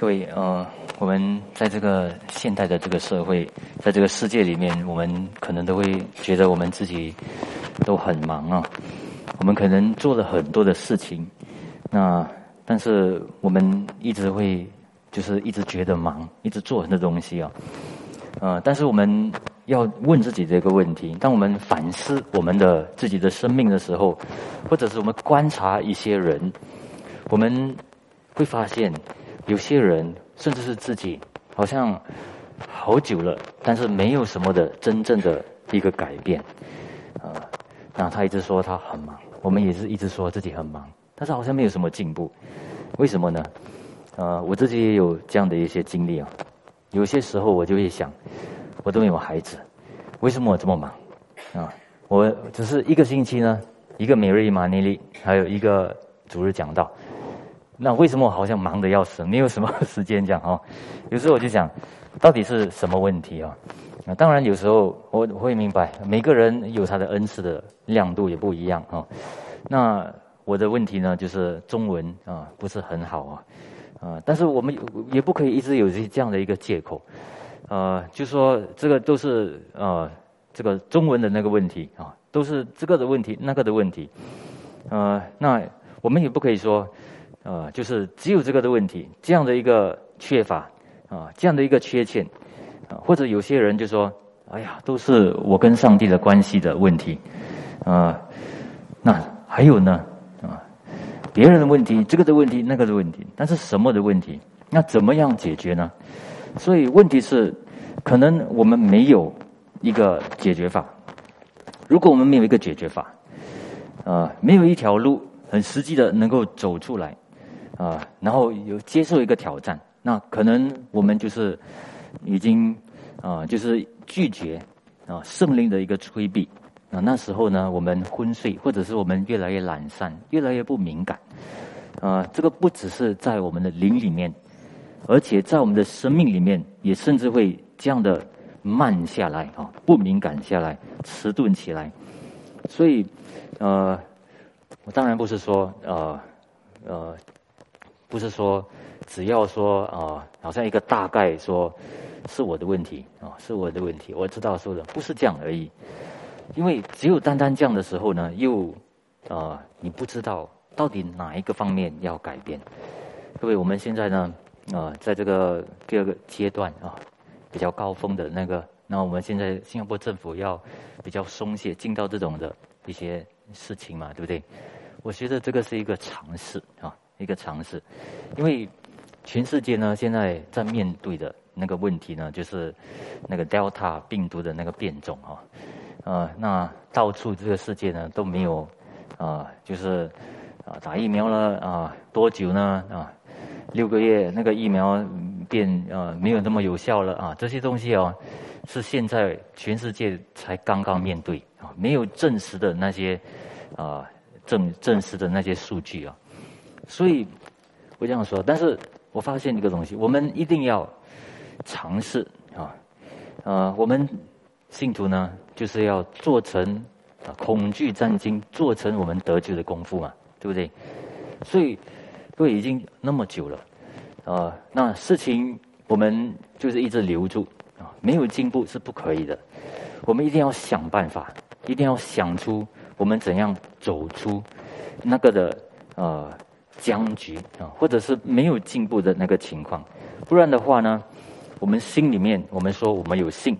各位，呃，我们在这个现代的这个社会，在这个世界里面，我们可能都会觉得我们自己都很忙啊。我们可能做了很多的事情，那但是我们一直会就是一直觉得忙，一直做很多东西啊。呃，但是我们要问自己这个问题：当我们反思我们的自己的生命的时候，或者是我们观察一些人，我们会发现。有些人甚至是自己，好像好久了，但是没有什么的真正的一个改变，啊，那他一直说他很忙，我们也是一直说自己很忙，但是好像没有什么进步，为什么呢？呃，我自己也有这样的一些经历啊，有些时候我就会想，我都没有孩子，为什么我这么忙？啊，我只是一个星期呢，一个每日一马尼利，还有一个主日讲道。那为什么我好像忙得要死，没有什么时间讲 哦？有时候我就想，到底是什么问题啊？啊，当然有时候我会明白，每个人有他的恩赐的亮度也不一样啊。那我的问题呢，就是中文啊不是很好啊，啊，但是我们也不可以一直有这这样的一个借口，呃，就说这个都是呃这个中文的那个问题啊，都是这个的问题，那个的问题，呃，那我们也不可以说。啊，就是只有这个的问题，这样的一个缺乏啊，这样的一个缺陷啊，或者有些人就说：“哎呀，都是我跟上帝的关系的问题啊。”那还有呢啊，别人的问题，这个的问题，那个的问题，但是什么的问题？那怎么样解决呢？所以问题是，可能我们没有一个解决法。如果我们没有一个解决法，啊，没有一条路很实际的能够走出来。啊，然后有接受一个挑战，那可能我们就是已经啊，就是拒绝啊圣灵的一个催逼啊。那时候呢，我们昏睡，或者是我们越来越懒散，越来越不敏感啊。这个不只是在我们的灵里面，而且在我们的生命里面，也甚至会这样的慢下来啊，不敏感下来，迟钝起来。所以呃，我当然不是说呃呃。不是说，只要说啊，好像一个大概说，是我的问题啊，是我的问题，我知道说的不是这样而已。因为只有单单这样的时候呢，又啊，你不知道到底哪一个方面要改变。各位，我们现在呢啊，在这个第二个阶段啊，比较高峰的那个，那我们现在新加坡政府要比较松懈，进到这种的一些事情嘛，对不对？我觉得这个是一个尝试啊。一个尝试，因为全世界呢现在在面对的那个问题呢，就是那个 Delta 病毒的那个变种啊，呃，那到处这个世界呢都没有啊，就是啊打疫苗了啊多久呢？啊六个月那个疫苗变啊没有那么有效了啊这些东西哦是现在全世界才刚刚面对啊没有证实的那些啊证证实的那些数据啊。所以，我这样说，但是我发现一个东西，我们一定要尝试啊，呃，我们信徒呢，就是要做成啊，恐惧战经，做成我们得救的功夫嘛，对不对？所以，各位已经那么久了，啊，那事情我们就是一直留住啊，没有进步是不可以的，我们一定要想办法，一定要想出我们怎样走出那个的呃。僵局啊，或者是没有进步的那个情况，不然的话呢，我们心里面我们说我们有信，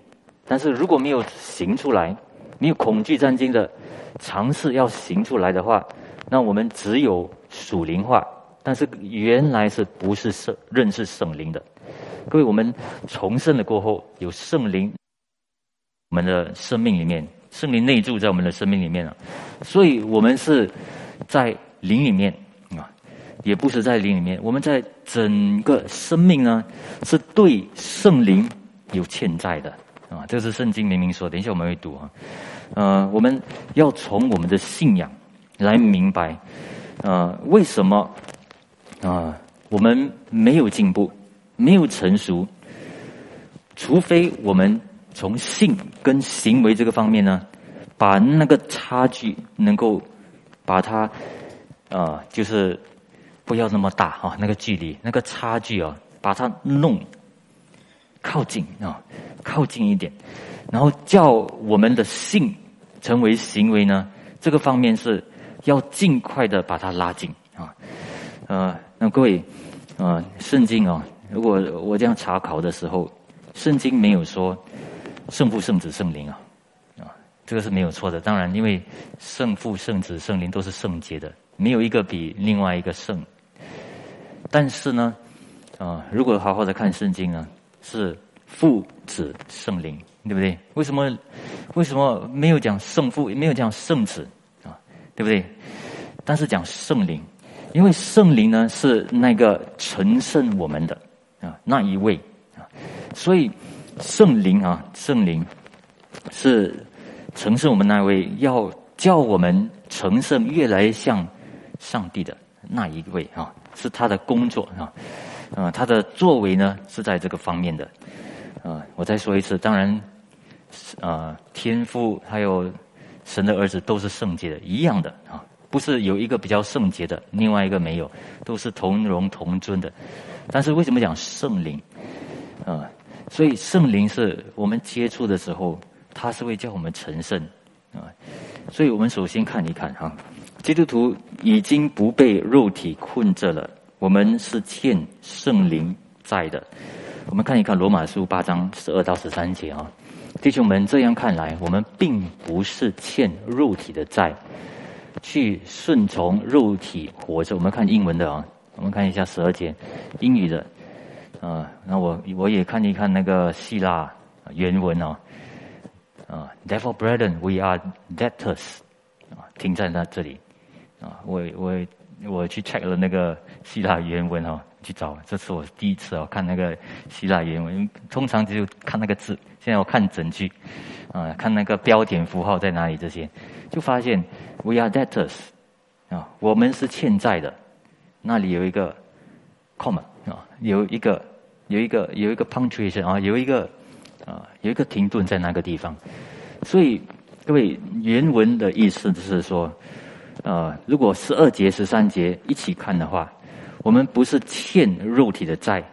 但是如果没有行出来，没有恐惧战惊的尝试要行出来的话，那我们只有属灵化，但是原来是不是圣认识圣灵的？各位，我们重生了过后，有圣灵，我们的生命里面，圣灵内住在我们的生命里面了，所以我们是在灵里面。也不是在灵里面，我们在整个生命呢，是对圣灵有欠债的啊！这是圣经明明说，等一下我们会读啊。呃，我们要从我们的信仰来明白，呃，为什么啊我们没有进步，没有成熟，除非我们从性跟行为这个方面呢，把那个差距能够把它啊，就是。不要那么大哈，那个距离、那个差距啊，把它弄靠近啊，靠近一点，然后叫我们的性成为行为呢？这个方面是要尽快的把它拉近啊。呃，那各位啊，圣经啊，如果我这样查考的时候，圣经没有说圣父、圣子、圣灵啊，啊，这个是没有错的。当然，因为圣父、圣子、圣灵都是圣洁的，没有一个比另外一个圣。但是呢，啊，如果好好的看圣经呢，是父子圣灵，对不对？为什么为什么没有讲圣父，没有讲圣子啊？对不对？但是讲圣灵，因为圣灵呢是那个成圣我们的啊那一位啊，所以圣灵啊，圣灵是承圣我们那位，要叫我们成圣，越来越像上帝的那一位啊。是他的工作啊，啊，他的作为呢是在这个方面的，啊，我再说一次，当然，啊，天父还有神的儿子都是圣洁的，一样的啊，不是有一个比较圣洁的，另外一个没有，都是同荣同尊的。但是为什么讲圣灵啊？所以圣灵是我们接触的时候，他是会叫我们成圣啊。所以我们首先看一看哈。基督徒已经不被肉体困着了，我们是欠圣灵债的。我们看一看罗马书八章十二到十三节啊，弟兄们，这样看来，我们并不是欠肉体的债，去顺从肉体活着。我们看英文的啊，我们看一下十二节英语的啊，那我我也看一看那个希腊原文啊啊，Therefore, brethren, we are debtors，停在那这里。啊，我我我去 check 了那个希腊原文哦，去找，这是我第一次哦看那个希腊原文，通常就看那个字，现在我看整句，啊，看那个标点符号在哪里这些，就发现 we are debtors，啊，我们是欠债的，那里有一个 comma 啊，有一个有一个有一个 punctuation 啊，有一个啊有一个停顿在那个地方，所以各位原文的意思就是说。呃，如果十二节、十三节一起看的话，我们不是欠肉体的债，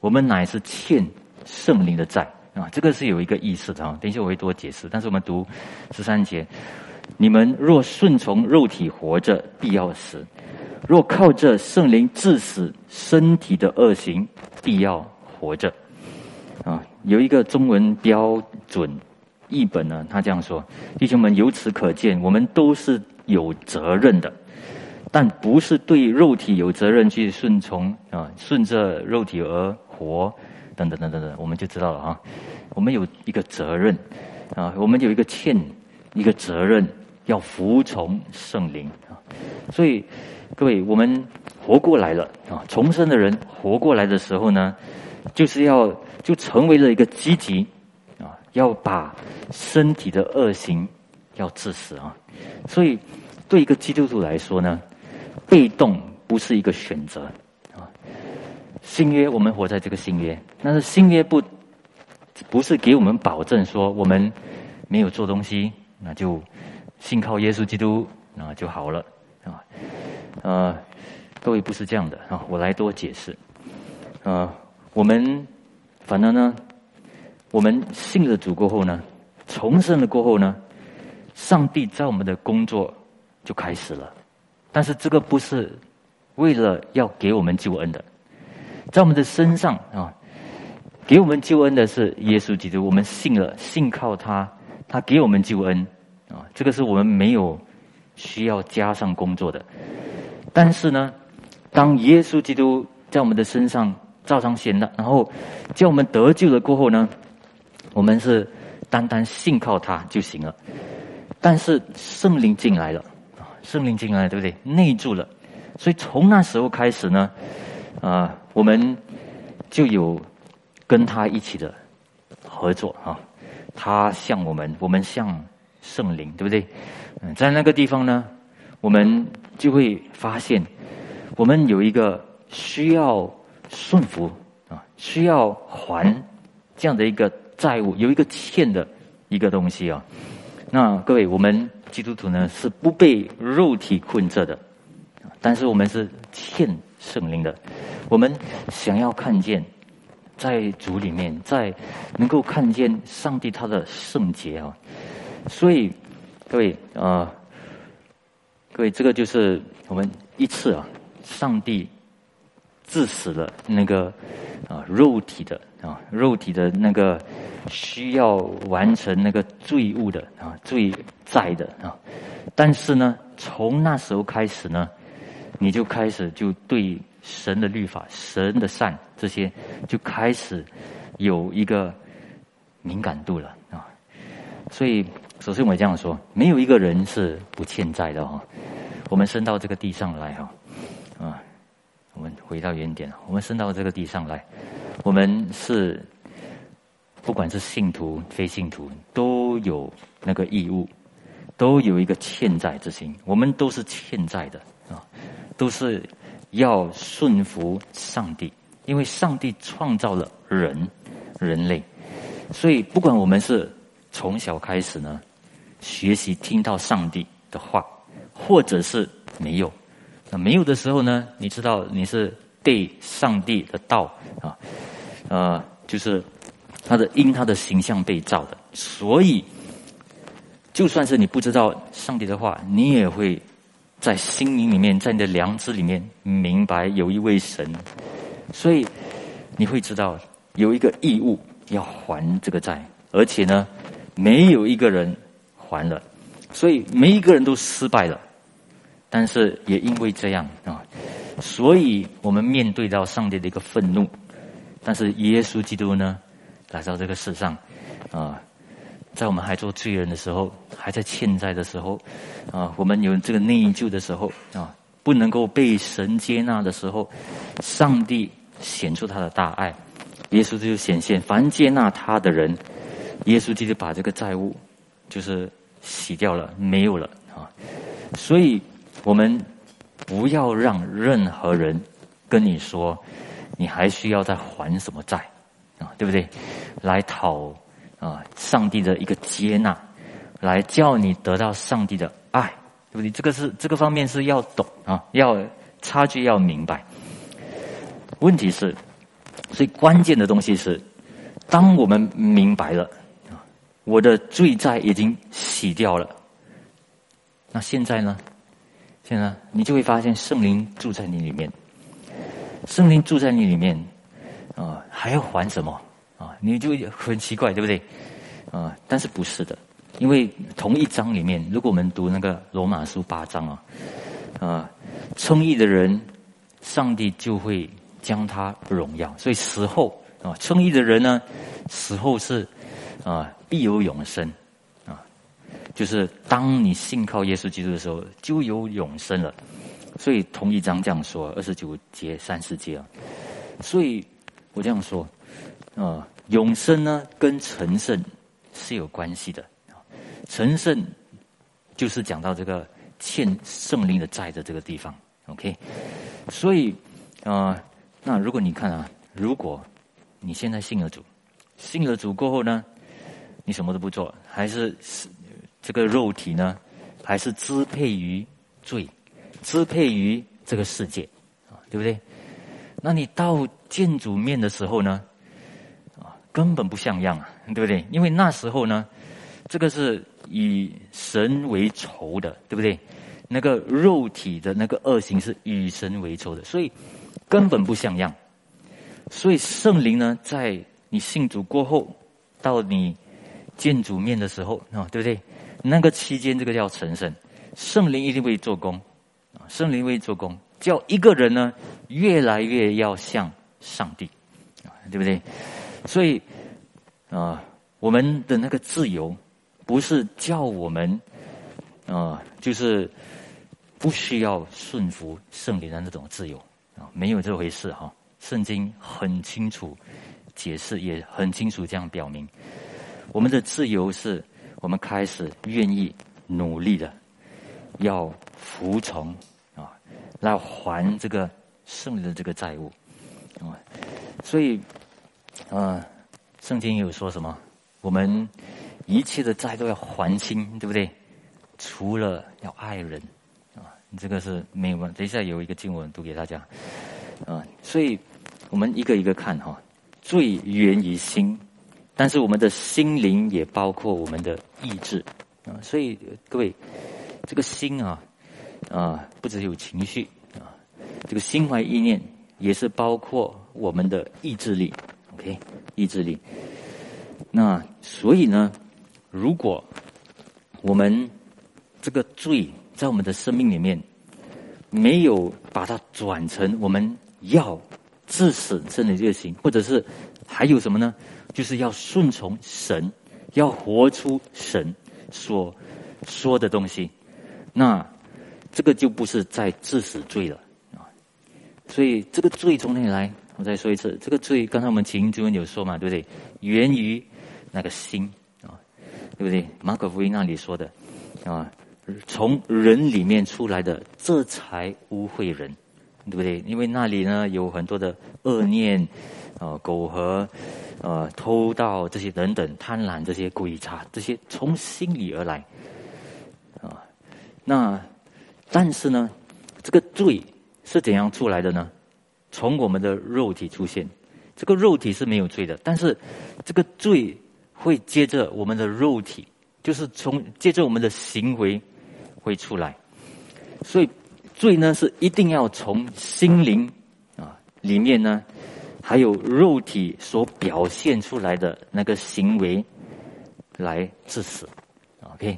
我们乃是欠圣灵的债啊。这个是有一个意思的啊。等一下我会多解释。但是我们读十三节：你们若顺从肉体活着，必要死；若靠着圣灵致死身体的恶行，必要活着。啊，有一个中文标准译本呢，他这样说：弟兄们，由此可见，我们都是。有责任的，但不是对肉体有责任去顺从啊，顺着肉体而活，等等等等等，我们就知道了啊。我们有一个责任啊，我们有一个欠一个责任，要服从圣灵啊。所以各位，我们活过来了啊，重生的人活过来的时候呢，就是要就成为了一个积极啊，要把身体的恶行要致死啊。所以，对一个基督徒来说呢，被动不是一个选择啊。新约，我们活在这个新约，但是新约不不是给我们保证说我们没有做东西，那就信靠耶稣基督那就好了啊。呃，各位不是这样的啊，我来多解释。呃，我们反正呢，我们信了主过后呢，重生了过后呢。上帝在我们的工作就开始了，但是这个不是为了要给我们救恩的，在我们的身上啊，给我们救恩的是耶稣基督，我们信了，信靠他，他给我们救恩啊，这个是我们没有需要加上工作的。但是呢，当耶稣基督在我们的身上照常显了，然后叫我们得救了过后呢，我们是单单信靠他就行了。但是圣灵进来了，圣灵进来，对不对？内住了，所以从那时候开始呢，啊，我们就有跟他一起的合作啊。他像我们，我们像圣灵，对不对？嗯，在那个地方呢，我们就会发现，我们有一个需要顺服啊，需要还这样的一个债务，有一个欠的一个东西啊。那各位，我们基督徒呢是不被肉体困着的，但是我们是欠圣灵的。我们想要看见在主里面，在能够看见上帝他的圣洁啊。所以，各位啊，各位，这个就是我们一次啊，上帝致死了那个啊肉体的啊肉体的那个需要完成那个罪物的啊罪债的啊。但是呢，从那时候开始呢，你就开始就对神的律法、神的善这些就开始有一个敏感度了啊。所以。首先，我这样说：没有一个人是不欠债的哈。我们生到这个地上来哈，啊，我们回到原点，我们生到这个地上来，我们是不管是信徒、非信徒，都有那个义务，都有一个欠债之心。我们都是欠债的啊，都是要顺服上帝，因为上帝创造了人，人类，所以不管我们是从小开始呢。学习听到上帝的话，或者是没有，那没有的时候呢？你知道你是对上帝的道啊，呃，就是他的因他的形象被造的，所以就算是你不知道上帝的话，你也会在心灵里面，在你的良知里面明白有一位神，所以你会知道有一个义务要还这个债，而且呢，没有一个人。还了，所以每一个人都失败了，但是也因为这样啊，所以我们面对到上帝的一个愤怒，但是耶稣基督呢来到这个世上啊，在我们还做罪人的时候，还在欠债的时候啊，我们有这个内疚的时候啊，不能够被神接纳的时候，上帝显出他的大爱，耶稣就显现，凡接纳他的人，耶稣基督把这个债务。就是洗掉了，没有了啊！所以，我们不要让任何人跟你说，你还需要再还什么债啊？对不对？来讨啊上帝的一个接纳，来叫你得到上帝的爱，对不对？这个是这个方面是要懂啊，要差距要明白。问题是，所以关键的东西是，当我们明白了。我的罪债已经洗掉了，那现在呢？现在你就会发现圣灵住在你里面，圣灵住在你里面，啊，还要还什么？啊，你就很奇怪，对不对？啊，但是不是的，因为同一章里面，如果我们读那个罗马书八章啊，啊，称义的人，上帝就会将他荣耀，所以死后啊，称义的人呢，死后是啊。必有永生，就是当你信靠耶稣基督的时候，就有永生了。所以同一章这样说，二十九节、三十节啊。所以我这样说，啊，永生呢跟成圣是有关系的。成圣就是讲到这个欠圣灵的债的这个地方。OK，所以啊，那如果你看啊，如果你现在信了主，信了主过后呢？你什么都不做，还是这个肉体呢？还是支配于罪，支配于这个世界啊？对不对？那你到见主面的时候呢？啊，根本不像样啊，对不对？因为那时候呢，这个是以神为仇的，对不对？那个肉体的那个恶行是与神为仇的，所以根本不像样。所以圣灵呢，在你信主过后，到你。见主面的时候啊，对不对？那个期间，这个叫成圣，圣灵一定会做工啊，圣灵会做工，叫一个人呢越来越要像上帝，对不对？所以啊，我们的那个自由不是叫我们啊，就是不需要顺服圣灵的那种自由啊，没有这回事哈。圣经很清楚解释，也很清楚这样表明。我们的自由是我们开始愿意努力的，要服从啊，来还这个圣的这个债务啊。所以啊，圣经有说什么？我们一切的债都要还清，对不对？除了要爱人啊，这个是没有问。等一下有一个经文读给大家啊。所以我们一个一个看哈。罪源于心，但是我们的心灵也包括我们的意志啊。所以各位，这个心啊啊，不只有情绪啊，这个心怀意念也是包括我们的意志力。OK，意志力。那所以呢，如果我们这个罪在我们的生命里面没有把它转成我们要致死真的热心，或者是还有什么呢？就是要顺从神，要活出神所说的东西。那这个就不是在致死罪了啊！所以这个罪从哪里来？我再说一次，这个罪刚才我们秦主任有说嘛，对不对？源于那个心啊，对不对？马可福音那里说的啊，从人里面出来的，这才污秽人，对不对？因为那里呢有很多的恶念啊、苟合、呃、偷盗这些等等，贪婪这些鬼差，这些从心里而来啊。那但是呢，这个罪是怎样出来的呢？从我们的肉体出现，这个肉体是没有罪的，但是这个罪会接着我们的肉体，就是从接着我们的行为会出来，所以罪呢是一定要从心灵啊里面呢，还有肉体所表现出来的那个行为来致死，OK，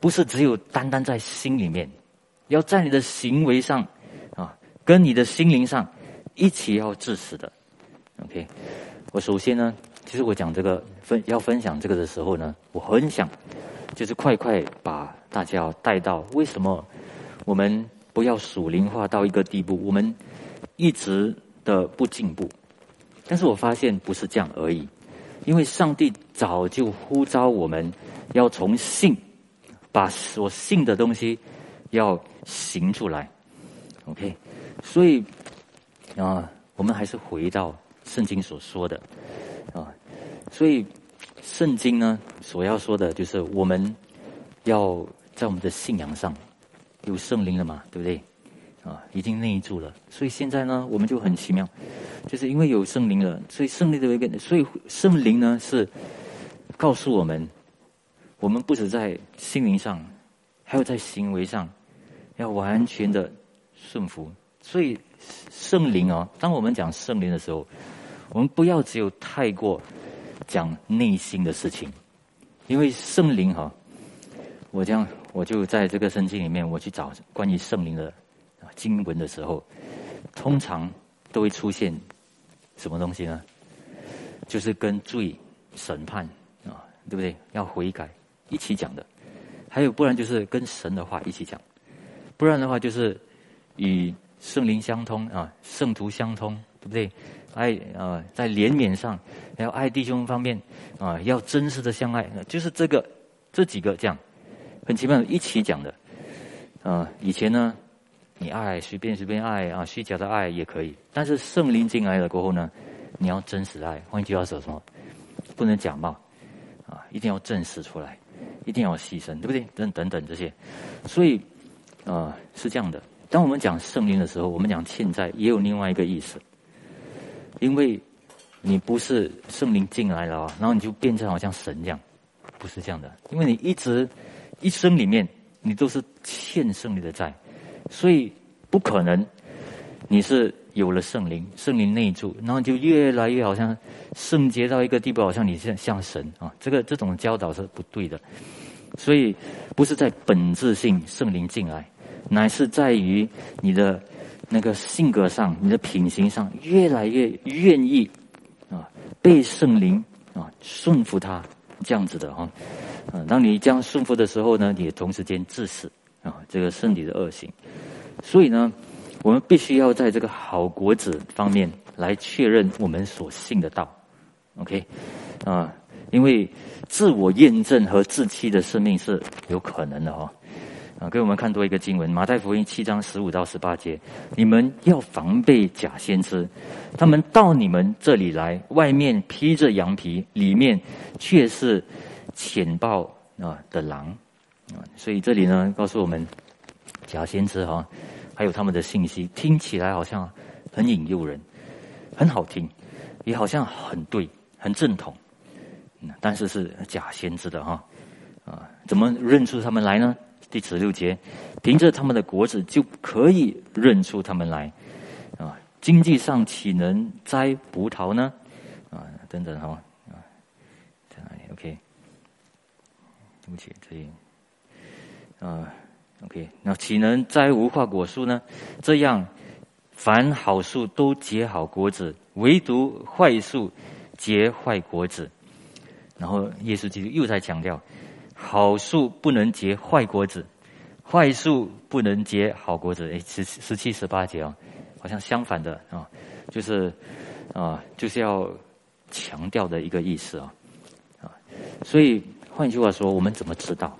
不是只有单单在心里面，要在你的行为上啊，跟你的心灵上。一起要致死的，OK。我首先呢，其实我讲这个分要分享这个的时候呢，我很想就是快快把大家带到为什么我们不要属灵化到一个地步，我们一直的不进步。但是我发现不是这样而已，因为上帝早就呼召我们要从信把所信的东西要行出来，OK。所以。啊，我们还是回到圣经所说的啊，所以圣经呢所要说的就是我们要在我们的信仰上有圣灵了嘛，对不对？啊，已经内住了，所以现在呢，我们就很奇妙，就是因为有圣灵了，所以圣灵的一个，所以圣灵呢是告诉我们，我们不止在心灵上，还有在行为上要完全的顺服，所以。圣灵哦，当我们讲圣灵的时候，我们不要只有太过讲内心的事情，因为圣灵哈，我这样我就在这个圣经里面，我去找关于圣灵的经文的时候，通常都会出现什么东西呢？就是跟罪、审判啊，对不对？要悔改一起讲的，还有不然就是跟神的话一起讲，不然的话就是与。圣灵相通啊，圣徒相通，对不对？爱啊，在怜悯上，还有爱弟兄方面啊，要真实的相爱，就是这个这几个这样，很奇妙一起讲的啊。以前呢，你爱随便随便爱啊，虚假的爱也可以，但是圣灵进来了过后呢，你要真实爱。换句话说，什么？不能假冒啊，一定要证实出来，一定要牺牲，对不对？等等等这些，所以啊，是这样的。当我们讲圣灵的时候，我们讲欠债也有另外一个意思，因为你不是圣灵进来了，然后你就变成好像神这样，不是这样的，因为你一直一生里面你都是欠圣灵的债，所以不可能你是有了圣灵，圣灵内住，然后就越来越好像圣洁到一个地步，好像你像像神啊，这个这种教导是不对的，所以不是在本质性圣灵进来。乃是在于你的那个性格上，你的品行上，越来越愿意啊，被圣灵啊顺服他这样子的哈。啊，当你这样顺服的时候呢，你也同时间致死啊这个是你的恶行。所以呢，我们必须要在这个好果子方面来确认我们所信的道。OK，啊，因为自我验证和自欺的生命是有可能的哈。啊，给我们看多一个经文，《马太福音》七章十五到十八节：你们要防备假先知，他们到你们这里来，外面披着羊皮，里面却是浅暴啊的狼啊。所以这里呢，告诉我们假先知哈，还有他们的信息，听起来好像很引诱人，很好听，也好像很对，很正统，但是是假先知的哈，啊，怎么认出他们来呢？第十六节，凭着他们的果子就可以认出他们来，啊，经济上岂能摘葡萄呢？啊，等等哈，啊，在哪里？OK，对不起，这里，啊，OK，那岂能摘无花果树呢？这样，凡好树都结好果子，唯独坏树结坏果子。然后耶稣基督又在强调。好树不能结坏果子，坏树不能结好果子。哎，十十七、十八节啊，好像相反的啊，就是啊，就是要强调的一个意思啊啊。所以换句话说，我们怎么知道？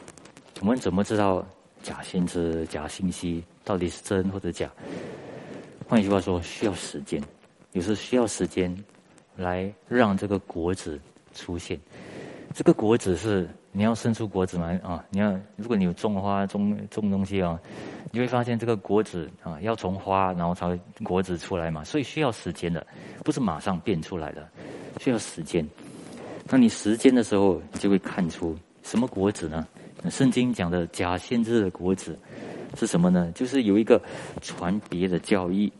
我们怎么知道假先知、假信息到底是真或者假？换一句话说，需要时间，有时需要时间来让这个果子出现。这个果子是。你要生出果子嘛啊！你要如果你有种花种种东西啊，你会发现这个果子啊要从花然后才会果子出来嘛，所以需要时间的，不是马上变出来的，需要时间。那你时间的时候，你就会看出什么果子呢？圣经讲的假先知的果子是什么呢？就是有一个传别的教义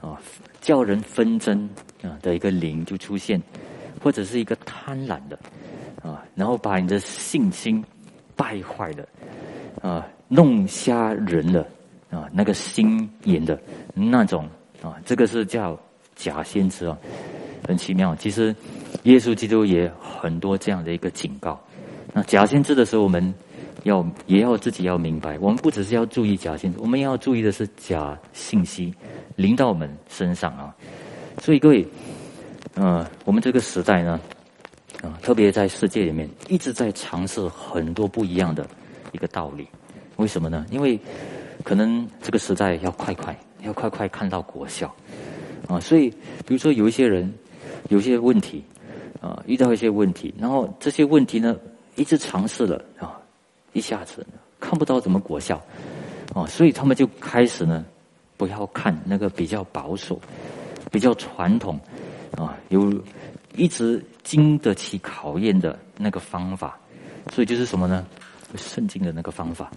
啊，叫人纷争啊的一个灵就出现，或者是一个贪婪的。啊，然后把你的信心败坏了，啊，弄瞎人了，啊，那个心眼的那种啊，这个是叫假先知啊，很奇妙。其实耶稣基督也很多这样的一个警告。那假先知的时候，我们要也要自己要明白，我们不只是要注意假先知，我们要注意的是假信息临到我们身上啊。所以各位，呃，我们这个时代呢。啊，特别在世界里面一直在尝试很多不一样的一个道理，为什么呢？因为可能这个时代要快快，要快快看到果效啊，所以比如说有一些人有些问题啊，遇到一些问题，然后这些问题呢一直尝试了啊，一下子看不到怎么果效啊，所以他们就开始呢不要看那个比较保守、比较传统啊，有一直。经得起考验的那个方法，所以就是什么呢？圣经的那个方法，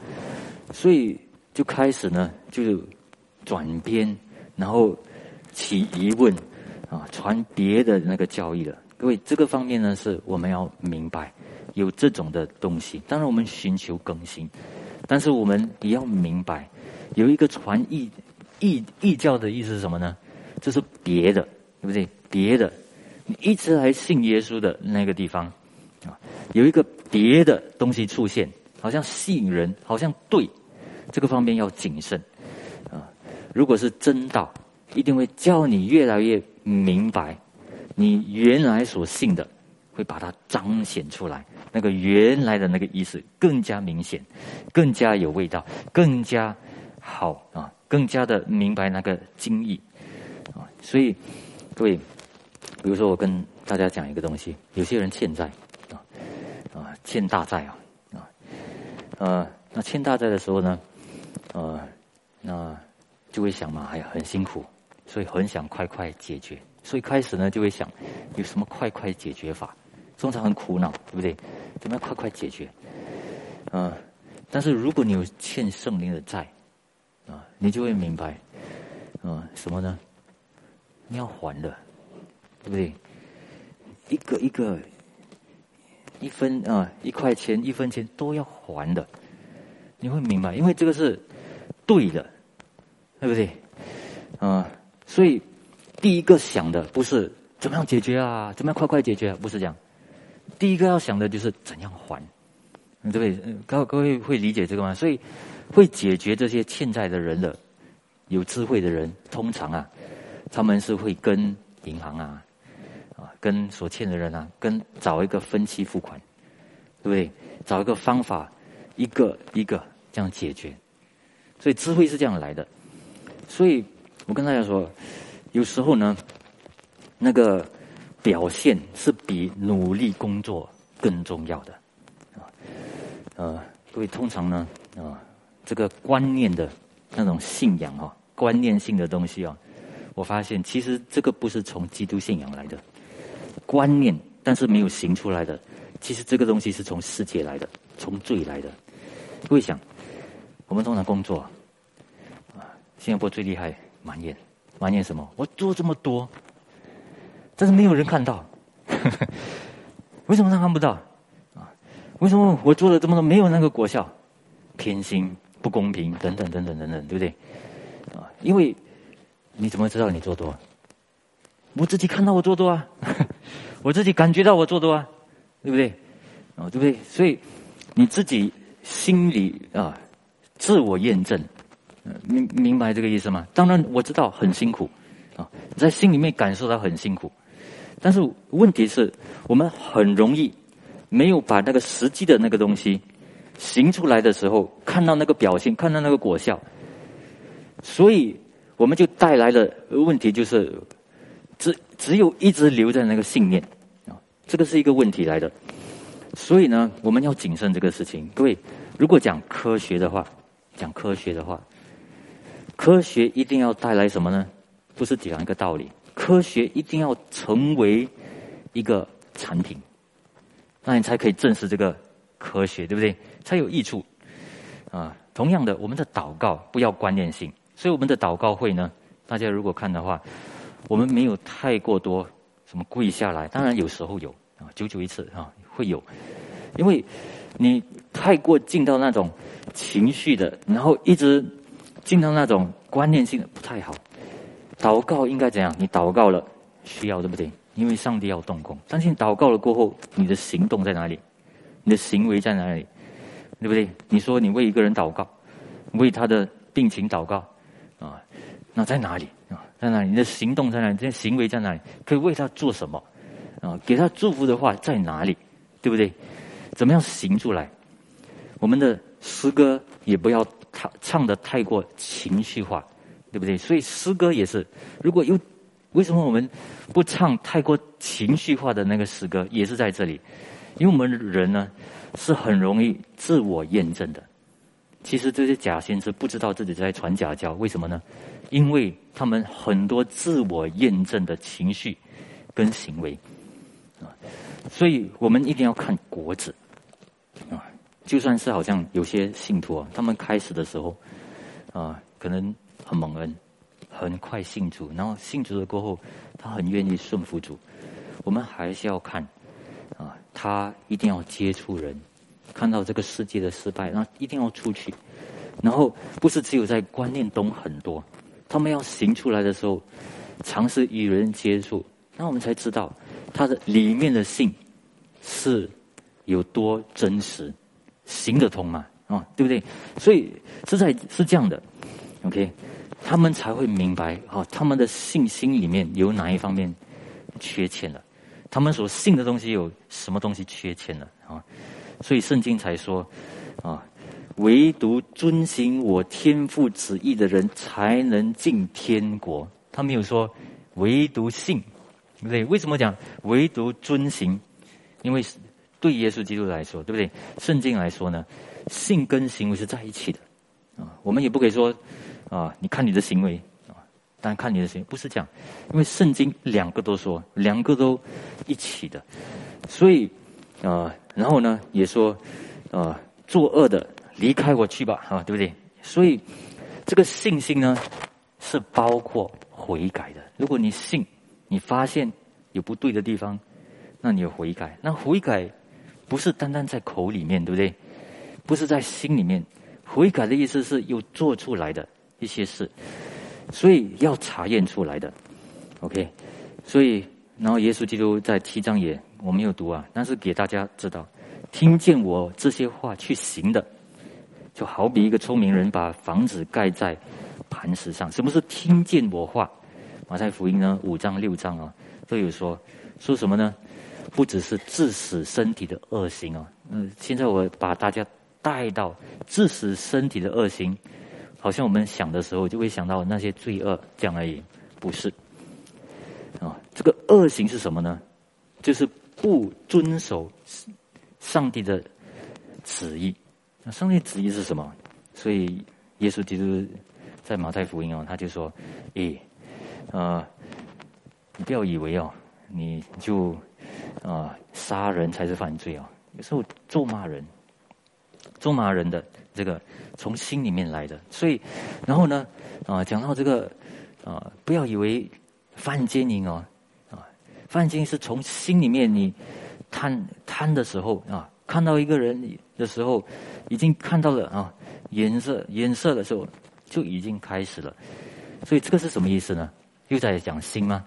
所以就开始呢，就转编，然后起疑问啊，传别的那个教义了。各位，这个方面呢，是我们要明白有这种的东西。当然，我们寻求更新，但是我们也要明白，有一个传异异异教的意思是什么呢？这是别的，对不对？别的。你一直来信耶稣的那个地方，啊，有一个别的东西出现，好像吸引人，好像对这个方面要谨慎，啊，如果是真道，一定会叫你越来越明白，你原来所信的，会把它彰显出来，那个原来的那个意思更加明显，更加有味道，更加好啊，更加的明白那个经义，啊，所以各位。比如说，我跟大家讲一个东西：有些人欠债，啊啊，欠大债啊啊，呃，那欠大债的时候呢，呃，那就会想嘛，哎呀，很辛苦，所以很想快快解决，所以开始呢就会想有什么快快解决法，通常很苦恼，对不对？怎么样快快解决？嗯，但是如果你有欠圣灵的债，啊，你就会明白，嗯，什么呢？你要还的。对不对？一个一个，一分啊，一块钱、一分钱都要还的，你会明白，因为这个是对的，对不对？啊，所以第一个想的不是怎么样解决啊，怎么样快快解决，不是这样。第一个要想的就是怎样还，对不对？各各位会理解这个吗？所以会解决这些欠债的人的有智慧的人，通常啊，他们是会跟银行啊。啊跟所欠的人啊，跟找一个分期付款，对不对？找一个方法，一个一个这样解决。所以智慧是这样来的。所以我跟大家说，有时候呢，那个表现是比努力工作更重要的啊。呃，各位通常呢啊，这个观念的那种信仰啊，观念性的东西啊，我发现其实这个不是从基督信仰来的。观念，但是没有行出来的，其实这个东西是从世界来的，从罪来的。各位想，我们通常工作啊，新加坡最厉害，埋怨，埋怨什么？我做这么多，但是没有人看到，为什么他看不到？啊，为什么我做了这么多没有那个果效？偏心、不公平等等等等等等，对不对？啊，因为你怎么知道你做多？我自己看到我做多啊，我自己感觉到我做多啊，对不对？啊，对不对？所以你自己心里啊，自我验证，明明白这个意思吗？当然我知道很辛苦啊，在心里面感受到很辛苦，但是问题是我们很容易没有把那个实际的那个东西行出来的时候，看到那个表现，看到那个果效，所以我们就带来了问题，就是。只只有一直留在那个信念，这个是一个问题来的。所以呢，我们要谨慎这个事情。各位，如果讲科学的话，讲科学的话，科学一定要带来什么呢？不是讲一个道理，科学一定要成为一个产品，那你才可以证实这个科学，对不对？才有益处啊。同样的，我们的祷告不要观念性，所以我们的祷告会呢，大家如果看的话。我们没有太过多什么跪下来，当然有时候有啊，久久一次啊会有，因为你太过进到那种情绪的，然后一直进到那种观念性的不太好。祷告应该怎样？你祷告了需要对不对？因为上帝要动工，但是你祷告了过后，你的行动在哪里？你的行为在哪里？对不对？你说你为一个人祷告，为他的病情祷告啊，那在哪里？在哪里？你的行动在哪里？这些行为在哪里？可以为他做什么？啊，给他祝福的话在哪里？对不对？怎么样行出来？我们的诗歌也不要唱唱的太过情绪化，对不对？所以诗歌也是，如果有为什么我们不唱太过情绪化的那个诗歌？也是在这里，因为我们人呢是很容易自我验证的。其实这些假先知不知道自己在传假教，为什么呢？因为他们很多自我验证的情绪跟行为啊，所以我们一定要看果子啊。就算是好像有些信徒啊，他们开始的时候啊，可能很蒙恩，很快信主，然后信主了过后，他很愿意顺服主。我们还是要看啊，他一定要接触人。看到这个世界的失败，那一定要出去。然后不是只有在观念懂很多，他们要行出来的时候，尝试与人接触，那我们才知道他的里面的性是有多真实，行得通嘛？啊，对不对？所以是在是这样的，OK，他们才会明白啊，他们的信心里面有哪一方面缺欠了，他们所信的东西有什么东西缺欠了啊？所以圣经才说，啊，唯独遵行我天父旨意的人才能进天国。他没有说唯独信，对不对？为什么讲唯独遵行？因为对耶稣基督来说，对不对？圣经来说呢，信跟行为是在一起的。啊，我们也不可以说，啊，你看你的行为，啊，但看你的行为不是这样，因为圣经两个都说，两个都一起的，所以。啊，然后呢，也说，啊，作恶的离开我去吧，啊，对不对？所以，这个信心呢，是包括悔改的。如果你信，你发现有不对的地方，那你有悔改。那悔改不是单单在口里面，对不对？不是在心里面，悔改的意思是有做出来的一些事，所以要查验出来的。OK，所以，然后耶稣基督在七章也。我没有读啊，但是给大家知道，听见我这些话去行的，就好比一个聪明人把房子盖在磐石上。什么是听见我话？马太福音呢五章六章啊都有说，说什么呢？不只是致死身体的恶行啊。嗯，现在我把大家带到致死身体的恶行，好像我们想的时候就会想到那些罪恶这样而已，不是。啊，这个恶行是什么呢？就是。不遵守上帝的旨意，那上帝旨意是什么？所以耶稣基督在马太福音哦，他就说：“诶，呃，你不要以为哦，你就啊杀人才是犯罪哦，有时候咒骂人，咒骂人的这个从心里面来的，所以然后呢啊讲到这个啊不要以为犯奸淫哦啊犯奸淫是从心里面你贪贪的时候啊看到一个人的时候已经看到了啊颜色颜色的时候就已经开始了，所以这个是什么意思呢？又在讲心吗？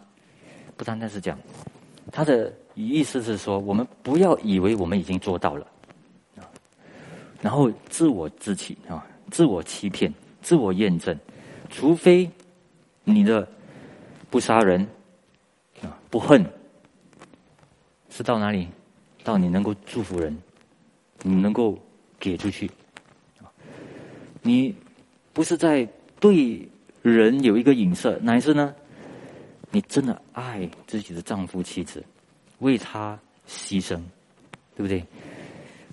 不单单是讲，他的意思是说，我们不要以为我们已经做到了，然后自我自欺啊，自我欺骗，自我验证，除非你的不杀人啊，不恨，是到哪里？到你能够祝福人，你能够给出去，你不是在对人有一个影射，乃是呢？你真的爱自己的丈夫妻子，为他牺牲，对不对？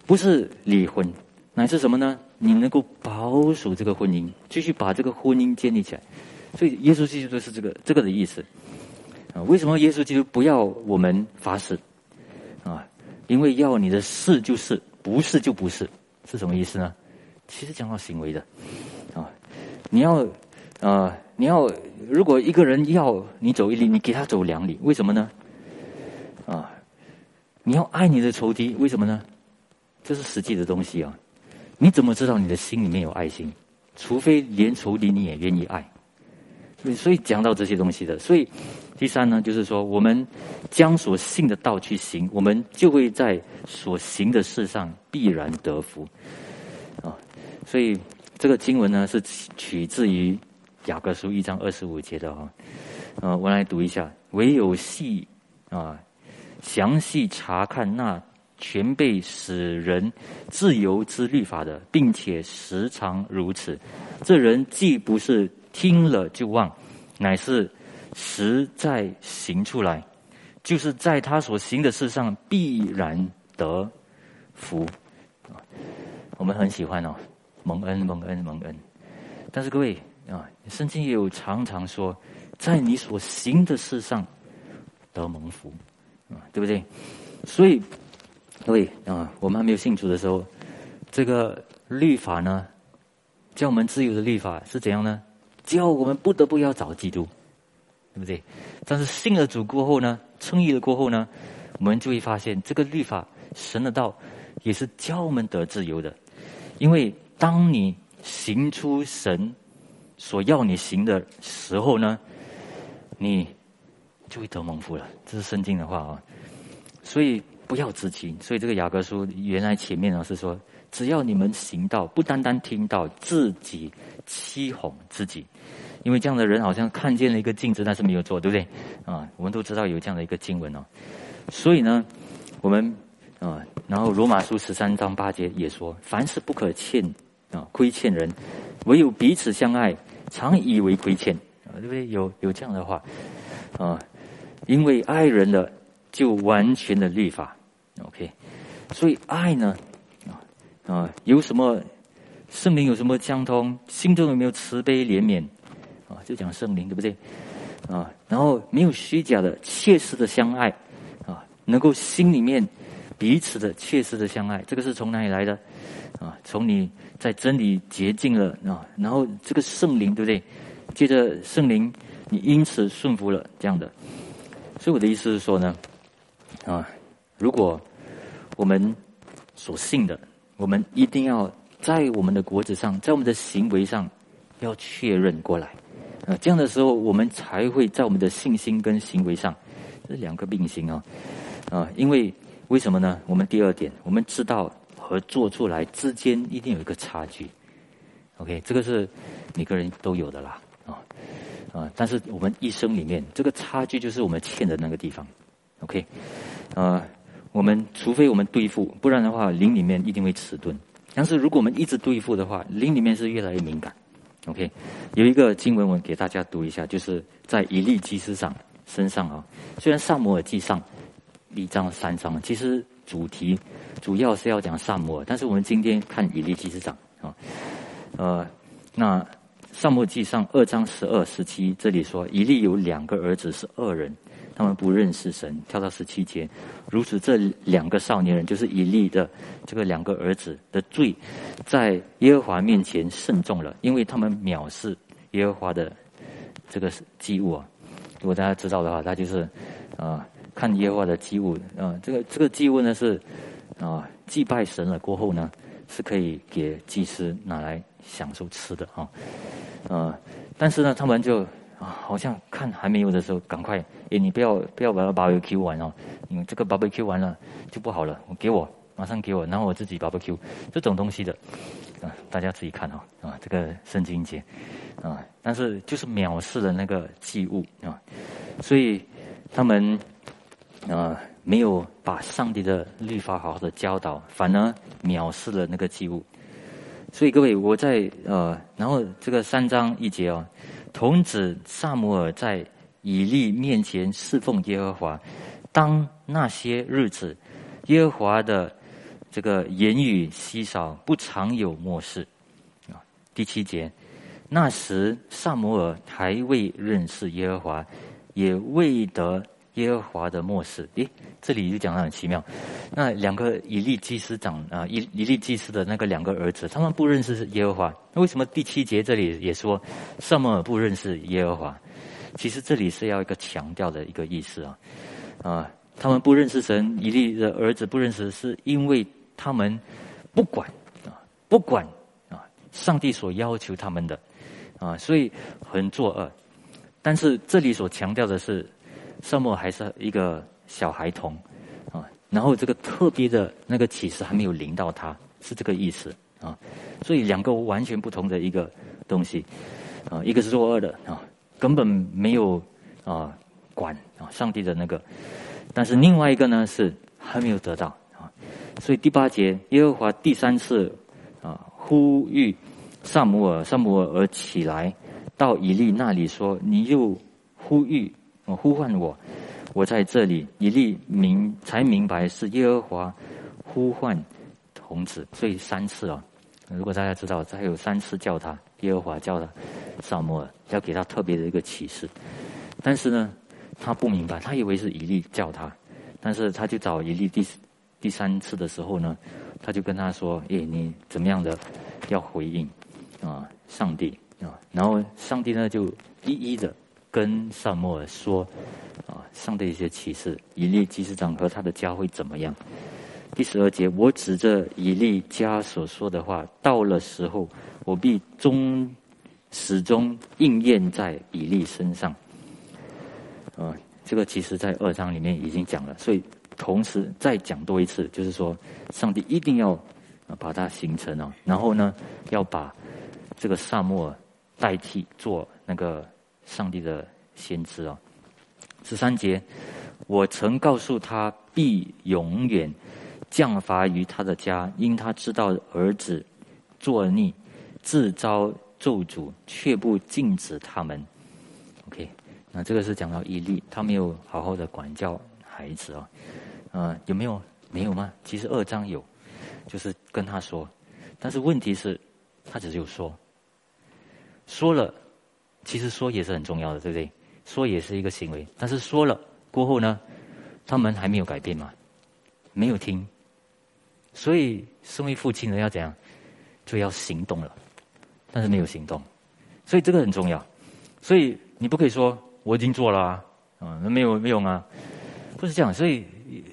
不是离婚，乃是什么呢？你能够保守这个婚姻，继续把这个婚姻建立起来。所以耶稣基督就是这个这个的意思啊。为什么耶稣基督不要我们发誓啊？因为要你的是就是，不是就不是，是什么意思呢？其实讲到行为的啊，你要啊。你要如果一个人要你走一里，你给他走两里，为什么呢？啊，你要爱你的仇敌，为什么呢？这是实际的东西啊！你怎么知道你的心里面有爱心？除非连仇敌你也愿意爱。所以讲到这些东西的，所以第三呢，就是说我们将所信的道去行，我们就会在所行的事上必然得福。啊，所以这个经文呢是取自于。雅各书一章二十五节的哈，呃，我来读一下：唯有细啊，详细查看那全被使人自由之律法的，并且时常如此，这人既不是听了就忘，乃是实在行出来，就是在他所行的事上必然得福。我们很喜欢哦，蒙恩，蒙恩，蒙恩。但是各位。啊，圣经也有常常说，在你所行的事上得蒙福，啊，对不对？所以，各位啊，我们还没有信主的时候，这个律法呢，叫我们自由的律法是怎样呢？叫我们不得不要找基督，对不对？但是信了主过后呢，称义了过后呢，我们就会发现，这个律法神的道也是教我们得自由的，因为当你行出神。所要你行的时候呢，你就会得蒙福了。这是圣经的话啊，所以不要自欺。所以这个雅各书原来前面呢是说，只要你们行道，不单单听到，自己欺哄自己。因为这样的人好像看见了一个镜子，但是没有做，对不对？啊，我们都知道有这样的一个经文哦。所以呢，我们啊，然后罗马书十三章八节也说，凡事不可欠啊，亏欠人。唯有彼此相爱，常以为亏欠啊，对不对？有有这样的话啊，因为爱人的 就完全的律法，OK。所以爱呢啊啊，有什么圣灵有什么相通？心中有没有慈悲怜悯啊？就讲圣灵，对不对？啊，然后没有虚假的切实的相爱啊，能够心里面彼此的切实的相爱，这个是从哪里来的啊？从你。在真理洁净了啊，然后这个圣灵对不对？接着圣灵，你因此顺服了这样的。所以我的意思是说呢，啊，如果我们所信的，我们一定要在我们的国子上，在我们的行为上要确认过来啊，这样的时候我们才会在我们的信心跟行为上这两个并行啊啊，因为为什么呢？我们第二点，我们知道。和做出来之间一定有一个差距，OK，这个是每个人都有的啦，啊啊，但是我们一生里面这个差距就是我们欠的那个地方，OK，呃，我们除非我们对付，不然的话灵里面一定会迟钝。但是如果我们一直对付的话，灵里面是越来越敏感，OK，有一个经文我给大家读一下，就是在以利基斯上身上啊，虽然萨摩尔记上一章三章，其实。主题主要是要讲萨摩尔，但是我们今天看以利基斯长啊，呃，那萨摩尔记上二章十二十七这里说，以利有两个儿子是恶人，他们不认识神。跳到十七节，如此这两个少年人，就是以利的这个两个儿子的罪，在耶和华面前慎重了，因为他们藐视耶和华的这个祭物啊。如果大家知道的话，他就是啊，看耶和华的祭物啊，这个这个祭物呢是啊，祭拜神了过后呢，是可以给祭司拿来享受吃的啊，呃，但是呢，他们就。啊，好像看还没有的时候，赶快！哎，你不要不要把它 barbecue 完哦，因为这个 barbecue 完了就不好了。给我，马上给我，然后我自己 barbecue 这种东西的啊，大家自己看哦啊，这个圣经节啊，但是就是藐视了那个祭物啊，所以他们啊没有把上帝的律法好好的教导，反而藐视了那个祭物。所以各位，我在呃，然后这个三章一节哦。童子萨摩尔在以利面前侍奉耶和华，当那些日子，耶和华的这个言语稀少，不常有漠视。啊，第七节，那时萨摩尔还未认识耶和华，也未得耶和华的漠视。诶，这里就讲的很奇妙。那两个以利祭司长啊，以以利祭司的那个两个儿子，他们不认识耶和华。那为什么第七节这里也说萨摩尔不认识耶和华？其实这里是要一个强调的一个意思啊啊，他们不认识神，以利的儿子不认识，是因为他们不管啊，不管啊，上帝所要求他们的啊，所以很作恶。但是这里所强调的是，萨摩还是一个小孩童啊。然后这个特别的那个启示还没有临到他，是这个意思啊。所以两个完全不同的一个东西啊，一个是作恶的啊，根本没有啊管啊上帝的那个，但是另外一个呢是还没有得到啊。所以第八节，耶和华第三次啊呼吁萨摩尔，萨摩尔而起来到以利那里说：“你又呼吁我呼唤我。”我在这里，以利明才明白是耶和华呼唤童子，所以三次啊。如果大家知道，他有三次叫他耶和华叫他萨摩尔，要给他特别的一个启示。但是呢，他不明白，他以为是以利叫他，但是他就找以利第第三次的时候呢，他就跟他说：“耶，你怎么样的要回应啊？上帝啊？”然后上帝呢就一一的跟萨摩尔说。啊，上的一些启示，以利祭司长和他的家会怎么样？第十二节，我指着以利家所说的话，到了时候，我必终始终应验在以利身上。啊，这个其实在二章里面已经讲了，所以同时再讲多一次，就是说，上帝一定要把它形成啊，然后呢，要把这个萨摩尔代替做那个上帝的先知啊。十三节，我曾告诉他必永远降罚于他的家，因他知道儿子作逆，自招咒诅，却不禁止他们。OK，那这个是讲到伊利，他没有好好的管教孩子啊，呃，有没有？没有吗？其实二章有，就是跟他说，但是问题是，他只有说，说了，其实说也是很重要的，对不对？说也是一个行为，但是说了过后呢，他们还没有改变嘛，没有听，所以身为父亲的要怎样，就要行动了，但是没有行动，所以这个很重要，所以你不可以说我已经做了啊，啊，那没有没用啊，不是这样，所以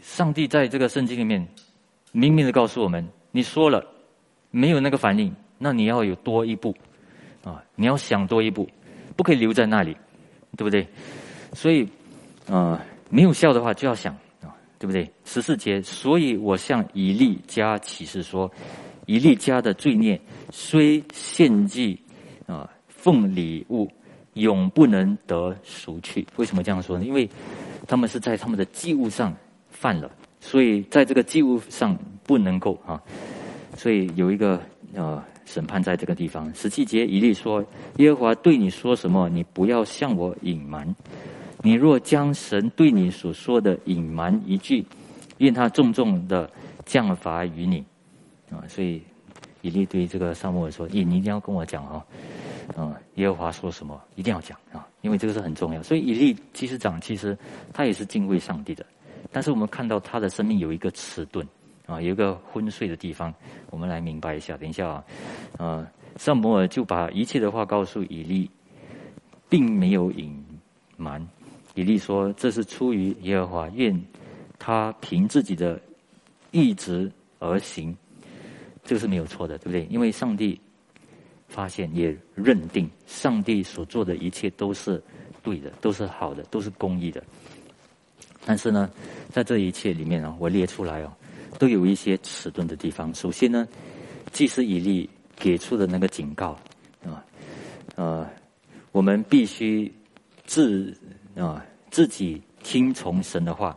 上帝在这个圣经里面明明的告诉我们，你说了没有那个反应，那你要有多一步，啊，你要想多一步，不可以留在那里。对不对？所以，呃，没有效的话就要想啊，对不对？十四节，所以我向以利家启示说，以利家的罪孽虽献祭啊，奉礼物，永不能得赎去。为什么这样说呢？因为他们是在他们的祭物上犯了，所以在这个祭物上不能够啊，所以有一个呃。审判在这个地方。十七节，以利说：“耶和华对你说什么，你不要向我隐瞒。你若将神对你所说的隐瞒一句，愿他重重的降罚于你。”啊，所以以利对这个萨母尔说：“你你一定要跟我讲哦。”啊，耶和华说什么一定要讲啊，因为这个是很重要。所以以利其实长其实他也是敬畏上帝的，但是我们看到他的生命有一个迟钝啊，有一个昏睡的地方，我们来明白一下。等一下啊，呃，萨摩尔就把一切的话告诉以利，并没有隐瞒。以利说：“这是出于耶和华，愿他凭自己的意志而行。”这个是没有错的，对不对？因为上帝发现也认定，上帝所做的一切都是对的，都是好的，都是公义的。但是呢，在这一切里面啊，我列出来哦，都有一些迟钝的地方。首先呢，祭司以利给出的那个警告啊，呃，我们必须自。啊，自己听从神的话，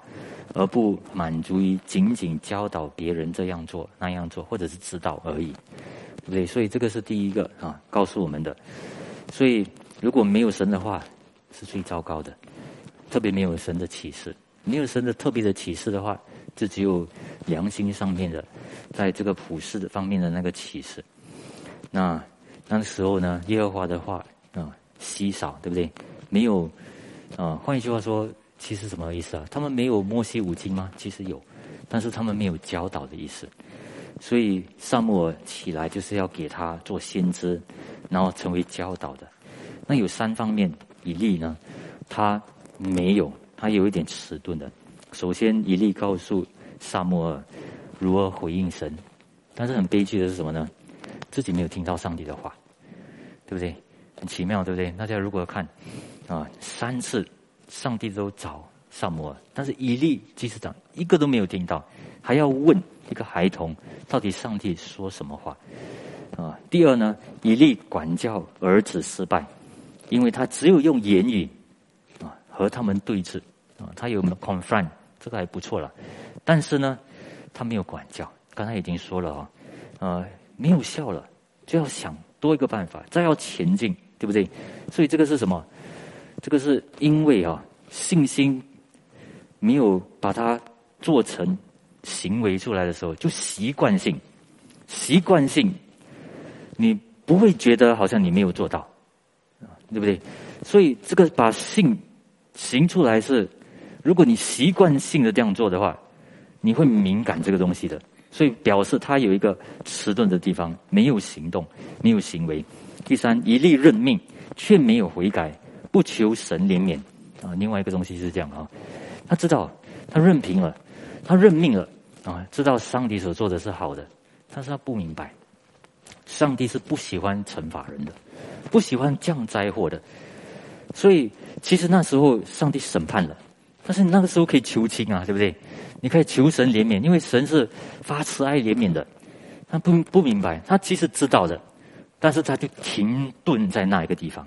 而不满足于仅仅教导别人这样做那样做，或者是指导而已，对不对？所以这个是第一个啊，告诉我们的。所以如果没有神的话，是最糟糕的。特别没有神的启示，没有神的特别的启示的话，这只有良心上面的，在这个普世的方面的那个启示。那那时候呢，耶和华的话啊稀少，对不对？没有。啊，换一句话说，其实什么意思啊？他们没有摩西五经吗？其实有，但是他们没有教导的意思。所以萨母尔起来就是要给他做先知，然后成为教导的。那有三方面，以利呢，他没有，他有一点迟钝的。首先，以利告诉萨母尔如何回应神，但是很悲剧的是什么呢？自己没有听到上帝的话，对不对？很奇妙，对不对？大家如果看。啊，三次，上帝都找萨摩尔，但是以利祭司长一个都没有听到，还要问一个孩童，到底上帝说什么话？啊，第二呢，以利管教儿子失败，因为他只有用言语啊和他们对峙啊，他有 confront，这个还不错了，但是呢，他没有管教，刚才已经说了啊，呃，没有效了，就要想多一个办法，再要前进，对不对？所以这个是什么？这个是因为啊，信心没有把它做成行为出来的时候，就习惯性、习惯性，你不会觉得好像你没有做到，对不对？所以这个把信行出来是，如果你习惯性的这样做的话，你会敏感这个东西的，所以表示他有一个迟钝的地方，没有行动，没有行为。第三，一力认命却没有悔改。不求神怜悯啊！另外一个东西是这样啊，他知道他任凭了，他认命了啊！知道上帝所做的是好的，但是他不明白，上帝是不喜欢惩罚人的，不喜欢降灾祸的。所以其实那时候上帝审判了，但是你那个时候可以求情啊，对不对？你可以求神怜悯，因为神是发慈爱怜悯的。他不不明白，他其实知道的，但是他就停顿在那一个地方。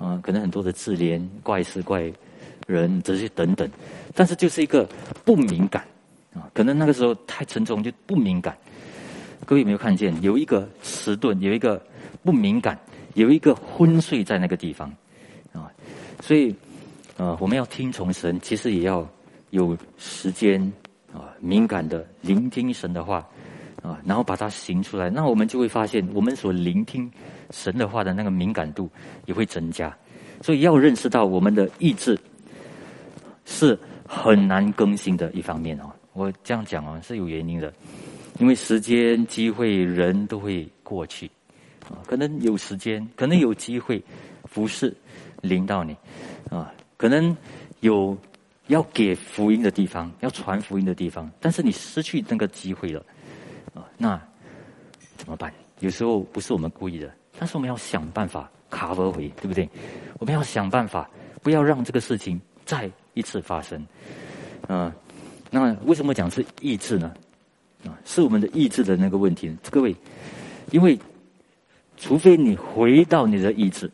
啊，可能很多的自怜、怪事、怪人这些等等，但是就是一个不敏感啊，可能那个时候太沉重就不敏感。各位有没有看见有一个迟钝，有一个不敏感，有一个昏睡在那个地方啊？所以啊，我们要听从神，其实也要有时间啊，敏感的聆听神的话啊，然后把它行出来，那我们就会发现我们所聆听。神的话的那个敏感度也会增加，所以要认识到我们的意志是很难更新的一方面哦。我这样讲哦是有原因的，因为时间、机会、人都会过去啊，可能有时间，可能有机会服侍领到你啊，可能有要给福音的地方，要传福音的地方，但是你失去那个机会了啊，那怎么办？有时候不是我们故意的。但是我们要想办法卡回回，对不对？我们要想办法，不要让这个事情再一次发生。啊，那为什么讲是意志呢？啊，是我们的意志的那个问题。各位，因为除非你回到你的意志，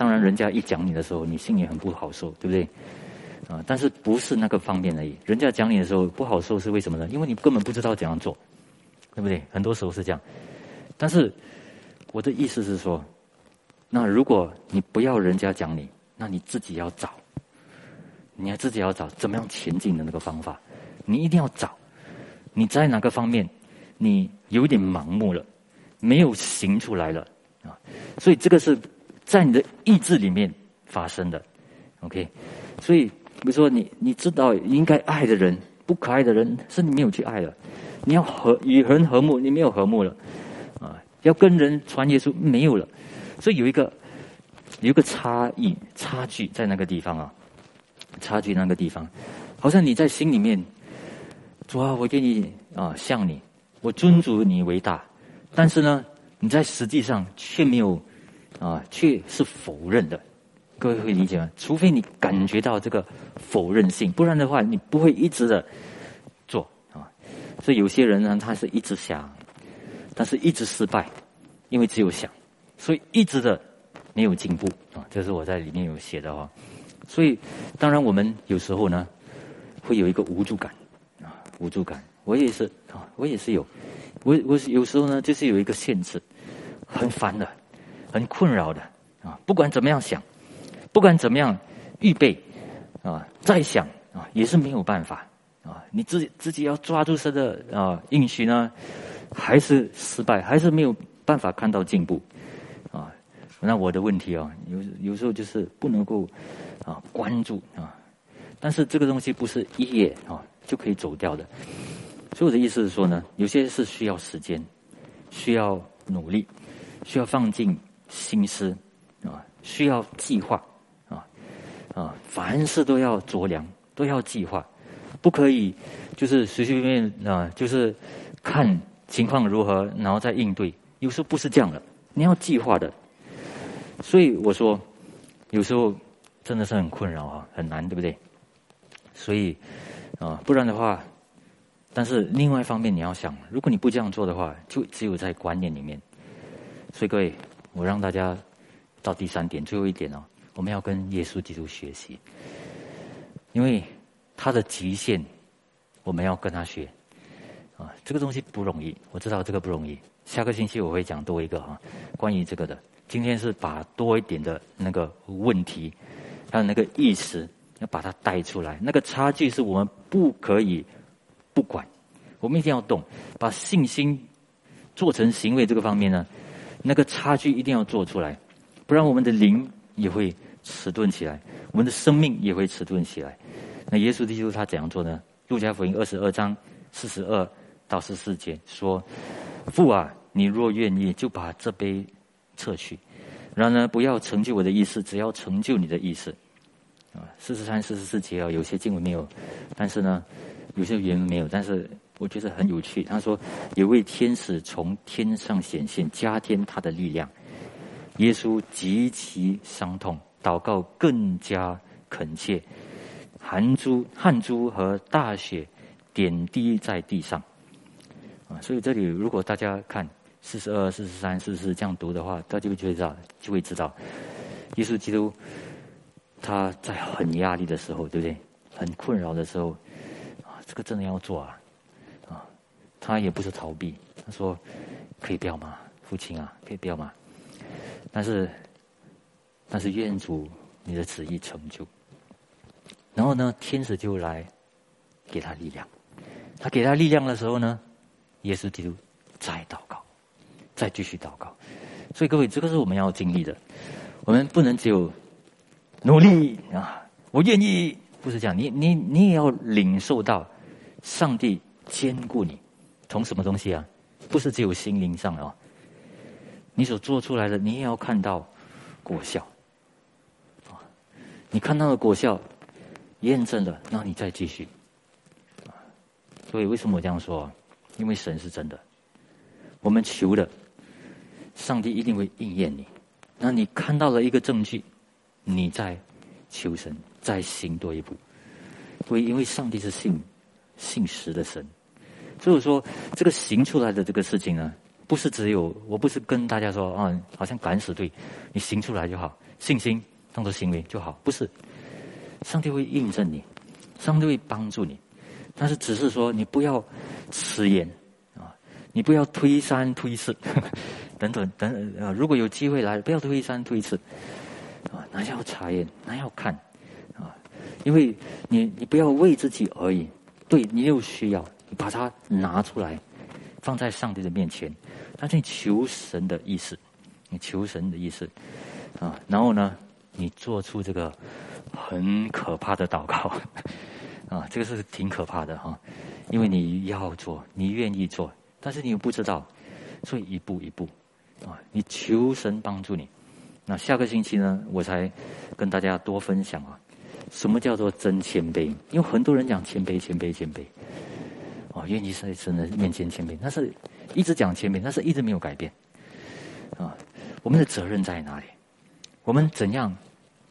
当然人家一讲你的时候，你心里很不好受，对不对？啊，但是不是那个方面而已。人家讲你的时候不好受是为什么呢？因为你根本不知道怎样做，对不对？很多时候是这样，但是。我的意思是说，那如果你不要人家讲你，那你自己要找，你要自己要找怎么样前进的那个方法，你一定要找。你在哪个方面，你有点盲目了，没有行出来了啊？所以这个是在你的意志里面发生的。OK，所以比如说你你知道应该爱的人，不可爱的人是你没有去爱了。你要和与人和睦，你没有和睦了，啊，要跟人传耶稣没有了，所以有一个有一个差异差距在那个地方啊，差距那个地方，好像你在心里面，主啊，我愿意啊像你，我尊主你为大，但是呢，你在实际上却没有啊，却是否认的，各位会理解吗？除非你感觉到这个否认性，不然的话，你不会一直的做啊。所以有些人呢，他是一直想，但是一直失败，因为只有想，所以一直的没有进步啊。这是我在里面有写的哦。所以当然我们有时候呢，会有一个无助感啊，无助感。我也是啊，我也是有。我我有时候呢，就是有一个限制，很烦的，很困扰的啊。不管怎么样想，不管怎么样预备啊，再想啊，也是没有办法。啊，你自己自己要抓住这个啊应许呢，还是失败，还是没有办法看到进步，啊，那我的问题啊，有有时候就是不能够啊关注啊，但是这个东西不是一夜啊就可以走掉的，所以我的意思是说呢，有些是需要时间，需要努力，需要放进心思啊，需要计划啊啊，凡事都要酌量，都要计划。不可以，就是随随便便啊，就是看情况如何，然后再应对。有时候不是这样的，你要计划的。所以我说，有时候真的是很困扰啊，很难，对不对？所以啊，不然的话，但是另外一方面你要想，如果你不这样做的话，就只有在观念里面。所以各位，我让大家到第三点，最后一点哦，我们要跟耶稣基督学习，因为。他的极限，我们要跟他学，啊，这个东西不容易，我知道这个不容易。下个星期我会讲多一个啊，关于这个的。今天是把多一点的那个问题，还有那个意识，要把它带出来。那个差距是我们不可以不管，我们一定要动，把信心做成行为这个方面呢，那个差距一定要做出来，不然我们的灵也会迟钝起来，我们的生命也会迟钝起来。那耶稣基督他怎样做呢？路加福音二十二章四十二到十四节说：“父啊，你若愿意，就把这杯撤去；然而不要成就我的意思，只要成就你的意思。”啊，四十三、四十四节啊，有些经文没有，但是呢，有些原文没有，但是我觉得很有趣。他说：“有位天使从天上显现，加添他的力量。”耶稣极其伤痛，祷告更加恳切。汗珠、汗珠和大血点滴在地上，啊，所以这里如果大家看四十二、四十三、四十四这样读的话，大家就会知道，就会知道，耶稣基督他在很压力的时候，对不对？很困扰的时候，啊，这个真的要做，啊，他也不是逃避，他说可以不要吗？父亲啊，可以不要吗？但是，但是愿主你的旨意成就。然后呢，天使就来给他力量。他给他力量的时候呢，耶稣基督再祷告，再继续祷告。所以各位，这个是我们要经历的。我们不能只有努力啊，我愿意，不是这样。你你你也要领受到上帝兼顾你，从什么东西啊？不是只有心灵上哦，你所做出来的，你也要看到果效。你看到的果效。验证了，那你再继续。所以为什么我这样说？因为神是真的，我们求的，上帝一定会应验你。那你看到了一个证据，你再求神，再行多一步。为因为上帝是信信实的神，所以说这个行出来的这个事情呢，不是只有我不是跟大家说啊，好像敢死队，你行出来就好，信心当做行为就好，不是。上帝会印证你，上帝会帮助你，但是只是说你不要迟延啊，你不要推三推四，等等等啊，如果有机会来，不要推三推四啊，那要查验，那要看啊，因为你你不要为自己而已，对你有需要，把它拿出来，放在上帝的面前，那你求神的意思，你求神的意思啊，然后呢，你做出这个很可怕的祷告，啊，这个是挺可怕的哈，因为你要做，你愿意做，但是你又不知道，所以一步一步，啊，你求神帮助你。那下个星期呢，我才跟大家多分享啊，什么叫做真谦卑？因为很多人讲谦卑，谦卑，谦卑，哦，愿意在神的面前谦卑，但是一直讲谦卑，但是一直没有改变，啊，我们的责任在哪里？我们怎样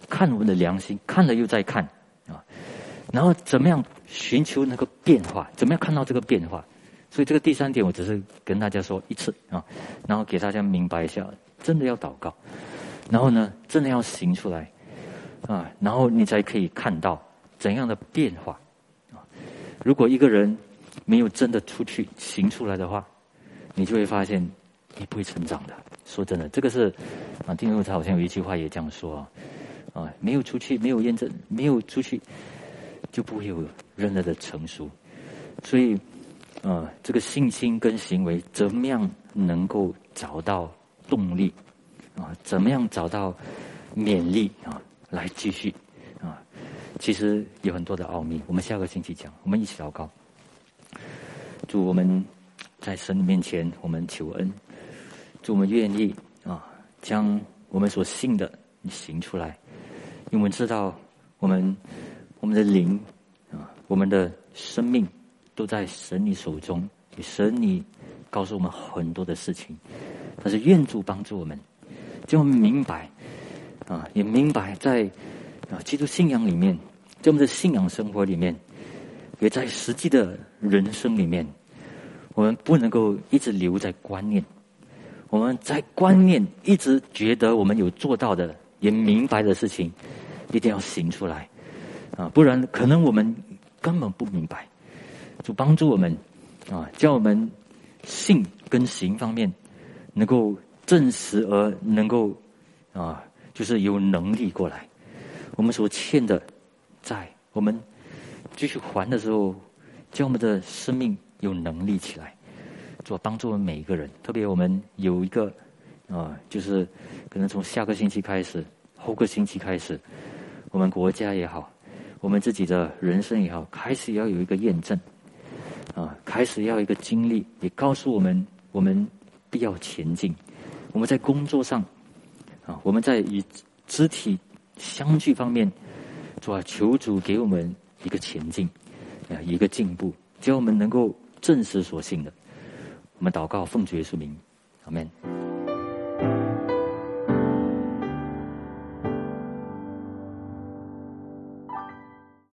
看我们的良心？看了又再看啊，然后怎么样寻求那个变化？怎么样看到这个变化？所以这个第三点，我只是跟大家说一次啊，然后给大家明白一下，真的要祷告。然后呢，真的要行出来，啊，然后你才可以看到怎样的变化，啊，如果一个人没有真的出去行出来的话，你就会发现你不会成长的。说真的，这个是啊，丁若才好像有一句话也这样说啊，啊，没有出去，没有验证，没有出去，就不会有任何的成熟。所以，啊，这个信心跟行为怎么样能够找到动力？啊，怎么样找到勉励啊，来继续啊？其实有很多的奥秘，我们下个星期讲。我们一起祷告，祝我们在神的面前，我们求恩，祝我们愿意啊，将我们所信的行出来。因为我们知道，我们我们的灵啊，我们的生命都在神你手中，神你告诉我们很多的事情，但是愿主帮助我们。就明白，啊，也明白在啊基督信仰里面，在我们的信仰生活里面，也在实际的人生里面，我们不能够一直留在观念，我们在观念一直觉得我们有做到的，也明白的事情，一定要行出来，啊，不然可能我们根本不明白，就帮助我们，啊，叫我们信跟行方面能够。证实而能够啊，就是有能力过来。我们所欠的债，我们继续还的时候，叫我们的生命有能力起来，做帮助我们每一个人。特别我们有一个啊，就是可能从下个星期开始，后个星期开始，我们国家也好，我们自己的人生也好，开始要有一个验证啊，开始要一个经历，也告诉我们，我们必要前进。我们在工作上，啊，我们在与肢体相聚方面，主啊，求主给我们一个前进，啊，一个进步，只要我们能够正视所信的。我们祷告，奉主耶稣名，阿门。